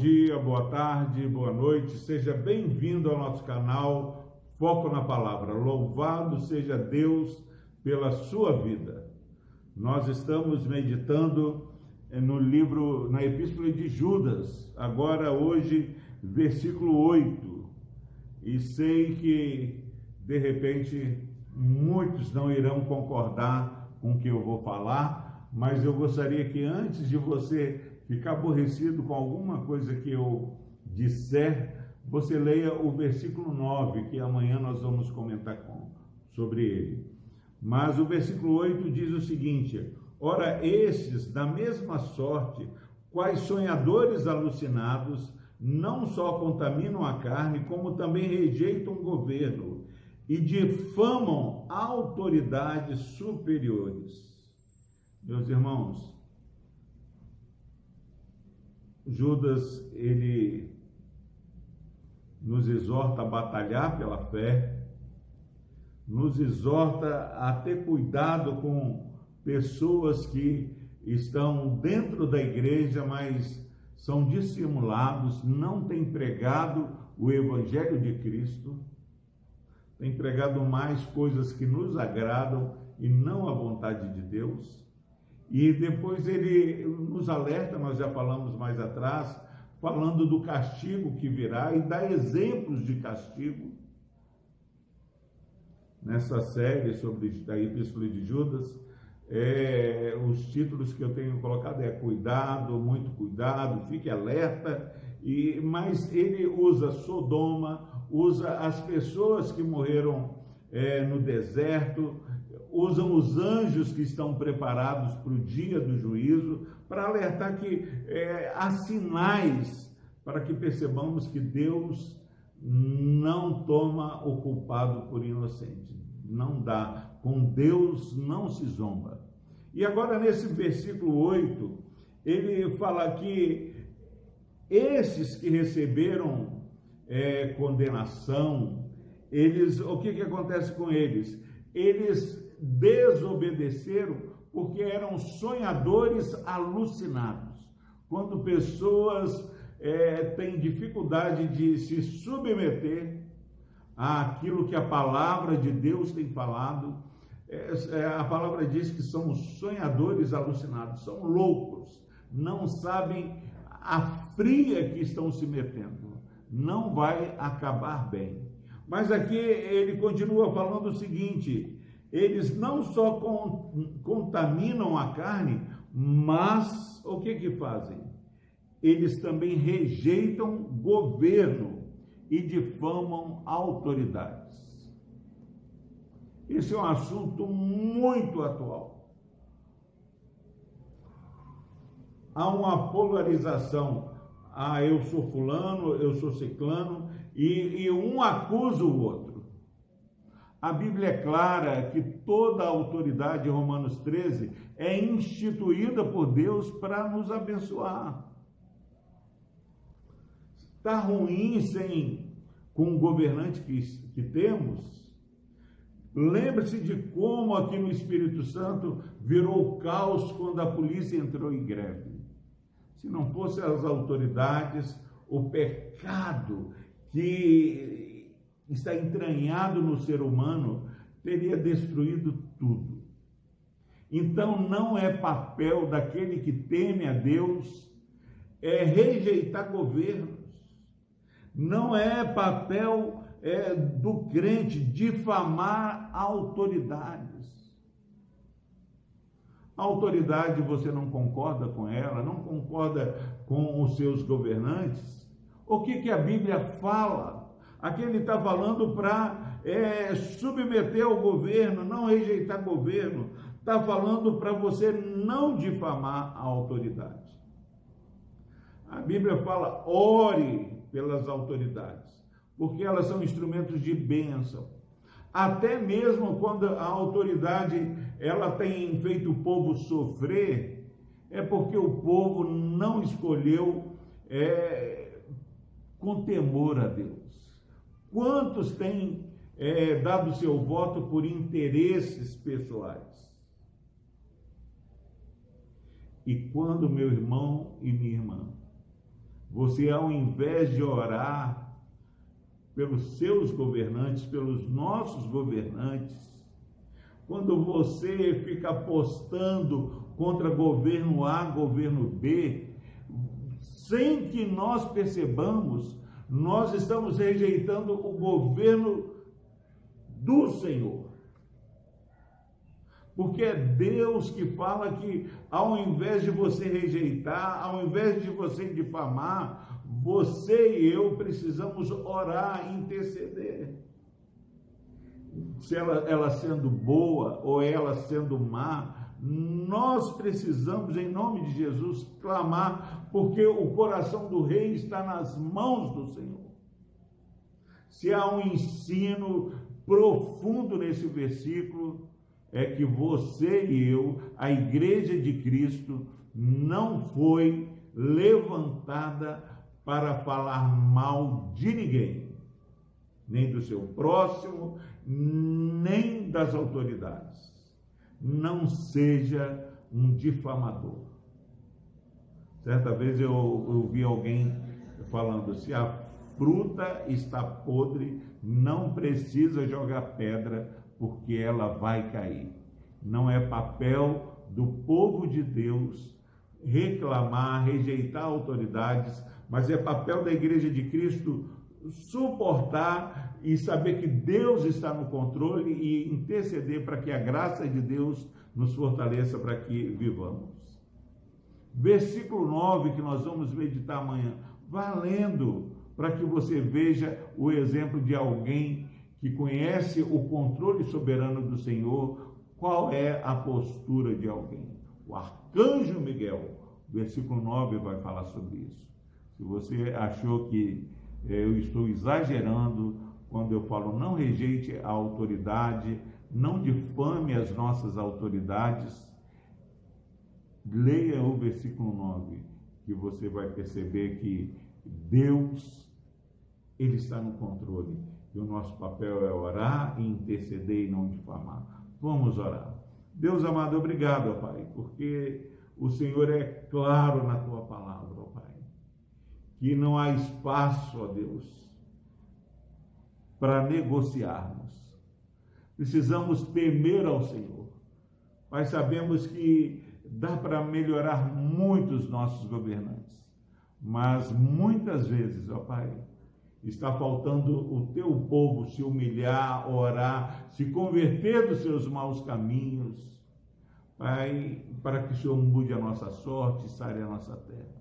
dia, boa tarde, boa noite. Seja bem-vindo ao nosso canal Foco na Palavra. Louvado seja Deus pela sua vida. Nós estamos meditando eh, no livro, na Epístola de Judas, agora hoje, versículo 8. E sei que, de repente, muitos não irão concordar com o que eu vou falar, mas eu gostaria que antes de você ficar aborrecido com alguma coisa que eu disser, você leia o versículo 9, que amanhã nós vamos comentar com, sobre ele. Mas o versículo 8 diz o seguinte: Ora, estes, da mesma sorte, quais sonhadores alucinados, não só contaminam a carne, como também rejeitam o governo e difamam autoridades superiores. Meus irmãos, Judas, ele nos exorta a batalhar pela fé, nos exorta a ter cuidado com pessoas que estão dentro da igreja, mas são dissimulados, não têm pregado o evangelho de Cristo, têm pregado mais coisas que nos agradam e não a vontade de Deus. E depois ele nos alerta, nós já falamos mais atrás, falando do castigo que virá e dá exemplos de castigo. Nessa série sobre a Epístola de Judas, é, os títulos que eu tenho colocado é cuidado, muito cuidado, fique alerta, e, mas ele usa Sodoma, usa as pessoas que morreram é, no deserto, usam os anjos que estão preparados para o dia do juízo, para alertar que é, há sinais para que percebamos que Deus não toma o culpado por inocente. Não dá. Com Deus não se zomba. E agora, nesse versículo 8, ele fala que esses que receberam é, condenação, eles, o que, que acontece com eles? Eles desobedeceram porque eram sonhadores alucinados. Quando pessoas é, têm dificuldade de se submeter àquilo que a palavra de Deus tem falado, é, é, a palavra diz que são sonhadores alucinados, são loucos, não sabem a fria que estão se metendo. Não vai acabar bem. Mas aqui ele continua falando o seguinte: eles não só contaminam a carne, mas o que que fazem? Eles também rejeitam governo e difamam autoridades. Esse é um assunto muito atual. Há uma polarização. Ah, eu sou fulano, eu sou ciclano, e, e um acusa o outro. A Bíblia é clara que toda a autoridade, Romanos 13, é instituída por Deus para nos abençoar. Está ruim sem com o governante que, que temos? Lembre-se de como aqui no Espírito Santo virou caos quando a polícia entrou em greve. Se não fossem as autoridades, o pecado que está entranhado no ser humano, teria destruído tudo. Então não é papel daquele que teme a Deus é rejeitar governos. Não é papel é, do crente difamar autoridades. A autoridade você não concorda com ela, não concorda com os seus governantes. O que, que a Bíblia fala? Aqui ele está falando para é, submeter ao governo, não rejeitar governo. Está falando para você não difamar a autoridade. A Bíblia fala, ore pelas autoridades, porque elas são instrumentos de bênção. Até mesmo quando a autoridade ela tem feito o povo sofrer, é porque o povo não escolheu é, com temor a Deus. Quantos têm é, dado seu voto por interesses pessoais? E quando meu irmão e minha irmã você ao invés de orar pelos seus governantes, pelos nossos governantes, quando você fica apostando contra governo A, governo B, sem que nós percebamos, nós estamos rejeitando o governo do Senhor. Porque é Deus que fala que, ao invés de você rejeitar, ao invés de você difamar, você e eu precisamos orar, interceder. Se ela, ela sendo boa ou ela sendo má, nós precisamos, em nome de Jesus, clamar, porque o coração do rei está nas mãos do Senhor. Se há um ensino profundo nesse versículo, é que você e eu, a igreja de Cristo, não foi levantada para falar mal de ninguém, nem do seu próximo, nem das autoridades. Não seja um difamador. Certa vez eu ouvi alguém falando: se a fruta está podre, não precisa jogar pedra, porque ela vai cair. Não é papel do povo de Deus reclamar, rejeitar autoridades, mas é papel da igreja de Cristo suportar e saber que Deus está no controle e interceder para que a graça de Deus nos fortaleça para que vivamos. Versículo 9 que nós vamos meditar amanhã, valendo para que você veja o exemplo de alguém que conhece o controle soberano do Senhor, qual é a postura de alguém. O arcanjo Miguel, versículo 9, vai falar sobre isso. Se você achou que eu estou exagerando quando eu falo não rejeite a autoridade, não difame as nossas autoridades, leia o versículo 9, que você vai perceber que Deus, Ele está no controle e o nosso papel é orar e interceder e não difamar. Vamos orar. Deus amado, obrigado, Pai, porque o Senhor é claro na tua palavra, que não há espaço, ó Deus, para negociarmos. Precisamos temer ao Senhor. Pai, sabemos que dá para melhorar muito os nossos governantes, mas muitas vezes, ó Pai, Está faltando o teu povo se humilhar, orar, se converter dos seus maus caminhos, Pai, para que o Senhor mude a nossa sorte e sare a nossa terra.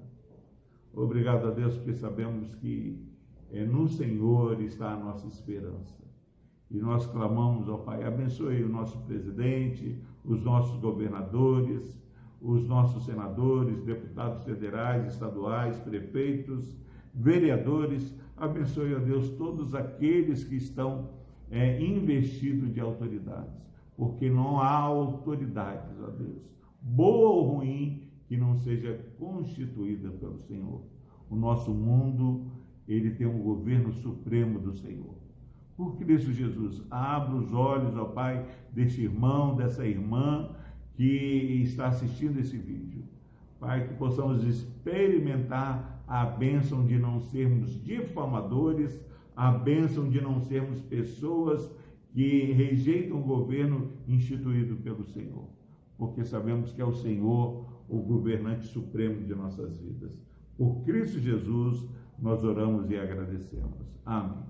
Obrigado a Deus, porque sabemos que é no Senhor está a nossa esperança. E nós clamamos, ó Pai, abençoe o nosso presidente, os nossos governadores, os nossos senadores, deputados federais, estaduais, prefeitos, vereadores, Abençoe, ó Deus, todos aqueles que estão é, investidos de autoridades, porque não há autoridades, ó Deus, boa ou ruim, que não seja constituída pelo Senhor. O nosso mundo, ele tem um governo supremo do Senhor. Por Cristo Jesus, abra os olhos, ó Pai, desse irmão, dessa irmã que está assistindo esse vídeo. Pai, que possamos experimentar a bênção de não sermos difamadores, a bênção de não sermos pessoas que rejeitam o governo instituído pelo Senhor, porque sabemos que é o Senhor o governante supremo de nossas vidas. Por Cristo Jesus, nós oramos e agradecemos. Amém.